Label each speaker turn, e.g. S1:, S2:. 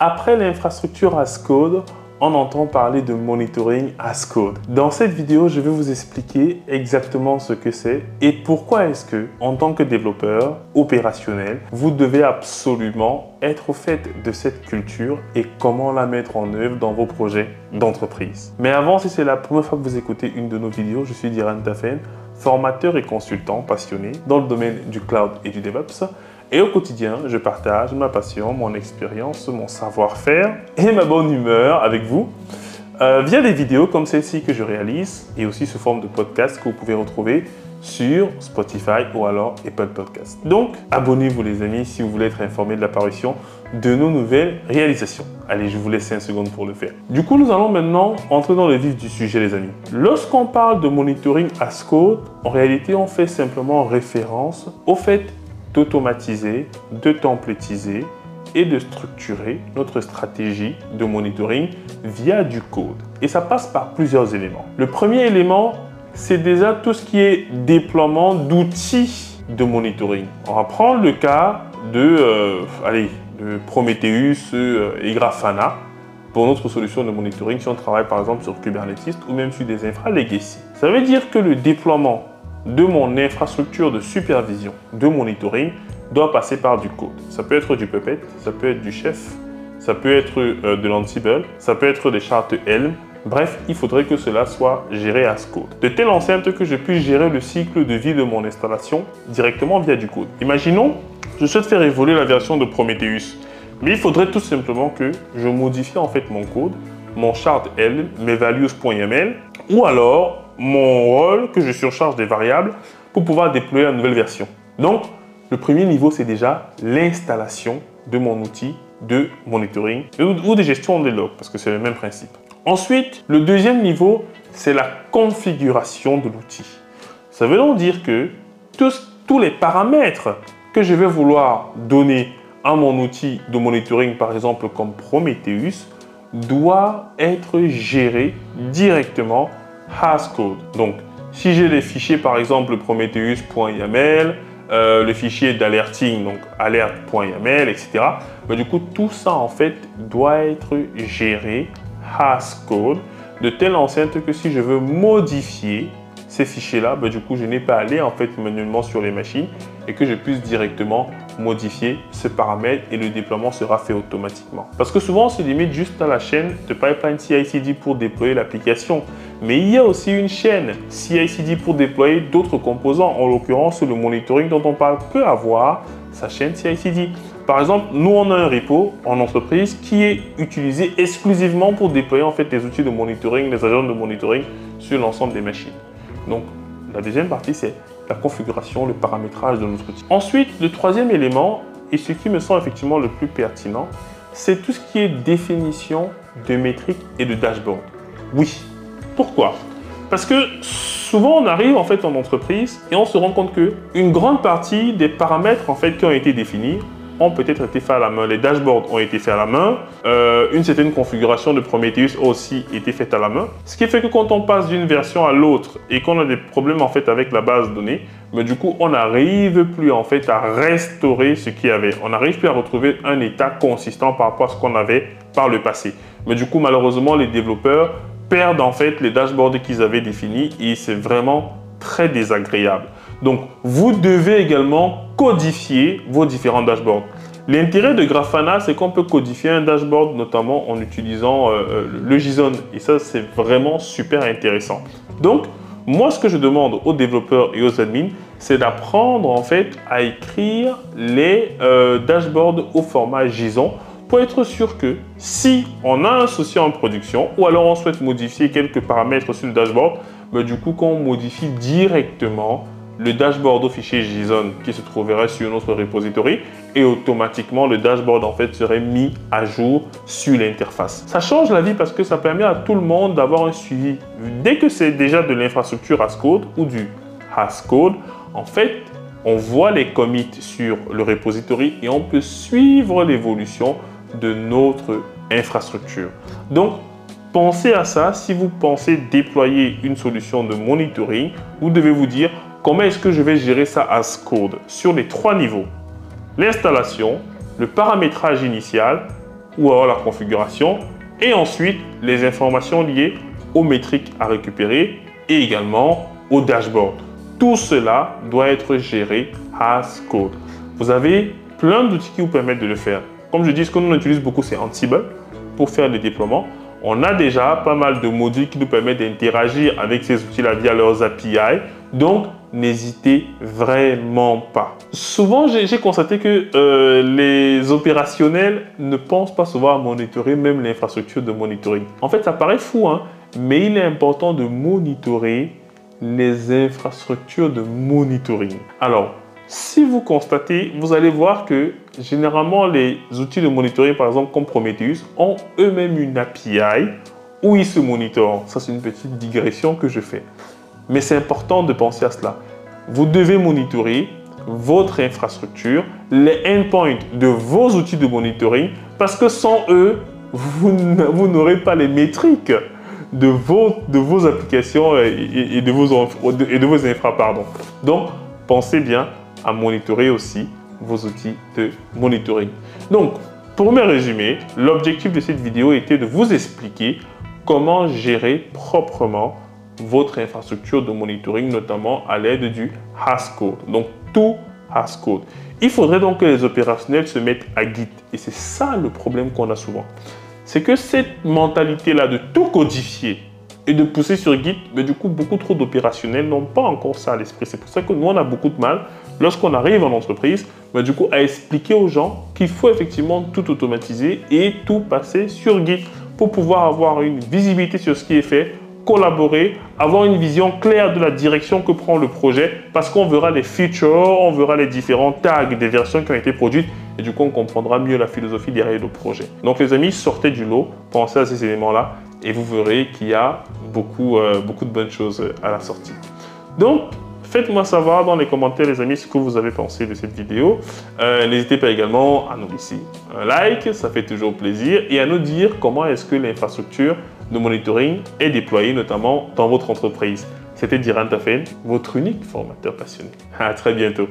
S1: Après l'infrastructure as code, on entend parler de monitoring as code. Dans cette vidéo, je vais vous expliquer exactement ce que c'est et pourquoi est-ce que, en tant que développeur opérationnel, vous devez absolument être au fait de cette culture et comment la mettre en œuvre dans vos projets d'entreprise. Mais avant, si c'est la première fois que vous écoutez une de nos vidéos, je suis Diran Tafen, formateur et consultant passionné dans le domaine du cloud et du DevOps. Et au quotidien, je partage ma passion, mon expérience, mon savoir-faire et ma bonne humeur avec vous euh, via des vidéos comme celle-ci que je réalise et aussi sous forme de podcast que vous pouvez retrouver sur Spotify ou alors Apple Podcast. Donc, abonnez-vous les amis si vous voulez être informé de l'apparition de nos nouvelles réalisations. Allez, je vous laisse 5 secondes pour le faire. Du coup, nous allons maintenant entrer dans le vif du sujet les amis. Lorsqu'on parle de monitoring as code, en réalité, on fait simplement référence au fait d'automatiser, de templétiser et de structurer notre stratégie de monitoring via du code. Et ça passe par plusieurs éléments. Le premier élément, c'est déjà tout ce qui est déploiement d'outils de monitoring. On va prendre le cas de, euh, Prometheus euh, et Grafana pour notre solution de monitoring si on travaille par exemple sur Kubernetes ou même sur des infra legacy. Ça veut dire que le déploiement de mon infrastructure de supervision, de monitoring, doit passer par du code. Ça peut être du Puppet, ça peut être du Chef, ça peut être euh, de l'Ansible, ça peut être des chartes Helm. Bref, il faudrait que cela soit géré as code. De telle enceinte que je puisse gérer le cycle de vie de mon installation directement via du code. Imaginons, je souhaite faire évoluer la version de Prometheus. Mais il faudrait tout simplement que je modifie en fait mon code, mon chart Helm, mes values.yml, ou alors mon rôle, que je surcharge des variables pour pouvoir déployer la nouvelle version. Donc, le premier niveau, c'est déjà l'installation de mon outil de monitoring ou de gestion des logs, parce que c'est le même principe. Ensuite, le deuxième niveau, c'est la configuration de l'outil. Ça veut donc dire que tous, tous les paramètres que je vais vouloir donner à mon outil de monitoring, par exemple comme Prometheus, doivent être gérés directement code. Donc, si j'ai des fichiers, par exemple, prometheus.yaml, euh, le fichier d'alerting, donc alert.yaml, etc. Bah, du coup, tout ça, en fait, doit être géré code de telle enceinte que si je veux modifier ces fichiers-là, bah, du coup, je n'ai pas à aller en fait manuellement sur les machines et que je puisse directement modifier ce paramètre et le déploiement sera fait automatiquement. Parce que souvent, on se limite juste à la chaîne de pipeline CI/CD pour déployer l'application. Mais il y a aussi une chaîne CI/CD pour déployer d'autres composants. En l'occurrence, le monitoring dont on parle peut avoir sa chaîne CI/CD. Par exemple, nous, on a un repo en entreprise qui est utilisé exclusivement pour déployer en fait les outils de monitoring, les agents de monitoring sur l'ensemble des machines. Donc, la deuxième partie, c'est la configuration, le paramétrage de notre outil. Ensuite, le troisième élément, et ce qui me semble effectivement le plus pertinent, c'est tout ce qui est définition de métriques et de dashboard. Oui. Pourquoi? Parce que souvent on arrive en fait en entreprise et on se rend compte que une grande partie des paramètres en fait qui ont été définis ont peut-être été faits à la main. Les dashboards ont été faits à la main. Euh, une certaine configuration de Prometheus a aussi été faite à la main. Ce qui fait que quand on passe d'une version à l'autre et qu'on a des problèmes en fait avec la base de données, mais du coup, on n'arrive plus en fait à restaurer ce qu'il y avait. On n'arrive plus à retrouver un état consistant par rapport à ce qu'on avait par le passé. Mais du coup, malheureusement, les développeurs perdent en fait les dashboards qu'ils avaient définis et c'est vraiment très désagréable. Donc, vous devez également codifier vos différents dashboards. L'intérêt de Grafana, c'est qu'on peut codifier un dashboard, notamment en utilisant euh, euh, le JSON. Et ça, c'est vraiment super intéressant. Donc, moi, ce que je demande aux développeurs et aux admins, c'est d'apprendre en fait à écrire les euh, dashboards au format JSON pour être sûr que si on a un souci en production ou alors on souhaite modifier quelques paramètres sur le dashboard, bah, du coup, qu'on modifie directement le dashboard au fichier JSON qui se trouverait sur notre repository et automatiquement le dashboard en fait serait mis à jour sur l'interface. Ça change la vie parce que ça permet à tout le monde d'avoir un suivi. Dès que c'est déjà de l'infrastructure as code ou du as code, en fait, on voit les commits sur le repository et on peut suivre l'évolution de notre infrastructure. Donc, pensez à ça si vous pensez déployer une solution de monitoring. Vous devez vous dire Comment est-ce que je vais gérer ça as code sur les trois niveaux? L'installation, le paramétrage initial ou alors la configuration et ensuite les informations liées aux métriques à récupérer et également au dashboard. Tout cela doit être géré as code. Vous avez plein d'outils qui vous permettent de le faire. Comme je dis, ce que nous utilise beaucoup, c'est Ansible pour faire le déploiement. On a déjà pas mal de modules qui nous permettent d'interagir avec ces outils-là via leurs API. Donc, n'hésitez vraiment pas. Souvent, j'ai constaté que euh, les opérationnels ne pensent pas souvent à monitorer même l'infrastructure de monitoring. En fait, ça paraît fou, hein, mais il est important de monitorer les infrastructures de monitoring. Alors, si vous constatez, vous allez voir que généralement les outils de monitoring, par exemple comme Prometheus, ont eux-mêmes une API où ils se monitorent. Ça, c'est une petite digression que je fais. Mais c'est important de penser à cela. Vous devez monitorer votre infrastructure, les endpoints de vos outils de monitoring, parce que sans eux, vous n'aurez pas les métriques de vos, applications et, de vos, et de vos infra. Pardon. Donc, pensez bien à monitorer aussi vos outils de monitoring. Donc, pour me résumer, l'objectif de cette vidéo était de vous expliquer comment gérer proprement votre infrastructure de monitoring, notamment à l'aide du Hascode. Donc, tout Hascode. Il faudrait donc que les opérationnels se mettent à Git. Et c'est ça le problème qu'on a souvent. C'est que cette mentalité-là de tout codifier, et de pousser sur Git, mais du coup, beaucoup trop d'opérationnels n'ont pas encore ça à l'esprit. C'est pour ça que nous, on a beaucoup de mal, lorsqu'on arrive en entreprise, mais du coup, à expliquer aux gens qu'il faut effectivement tout automatiser et tout passer sur Git pour pouvoir avoir une visibilité sur ce qui est fait, collaborer, avoir une vision claire de la direction que prend le projet, parce qu'on verra les features, on verra les différents tags des versions qui ont été produites, et du coup, on comprendra mieux la philosophie derrière le projet. Donc, les amis, sortez du lot, pensez à ces éléments-là, et vous verrez qu'il y a beaucoup, euh, beaucoup de bonnes choses à la sortie. Donc, faites-moi savoir dans les commentaires, les amis, ce que vous avez pensé de cette vidéo. Euh, n'hésitez pas également à nous laisser un like, ça fait toujours plaisir, et à nous dire comment est-ce que l'infrastructure de monitoring est déployée, notamment dans votre entreprise. C'était Diran Tafen, votre unique formateur passionné. À très bientôt.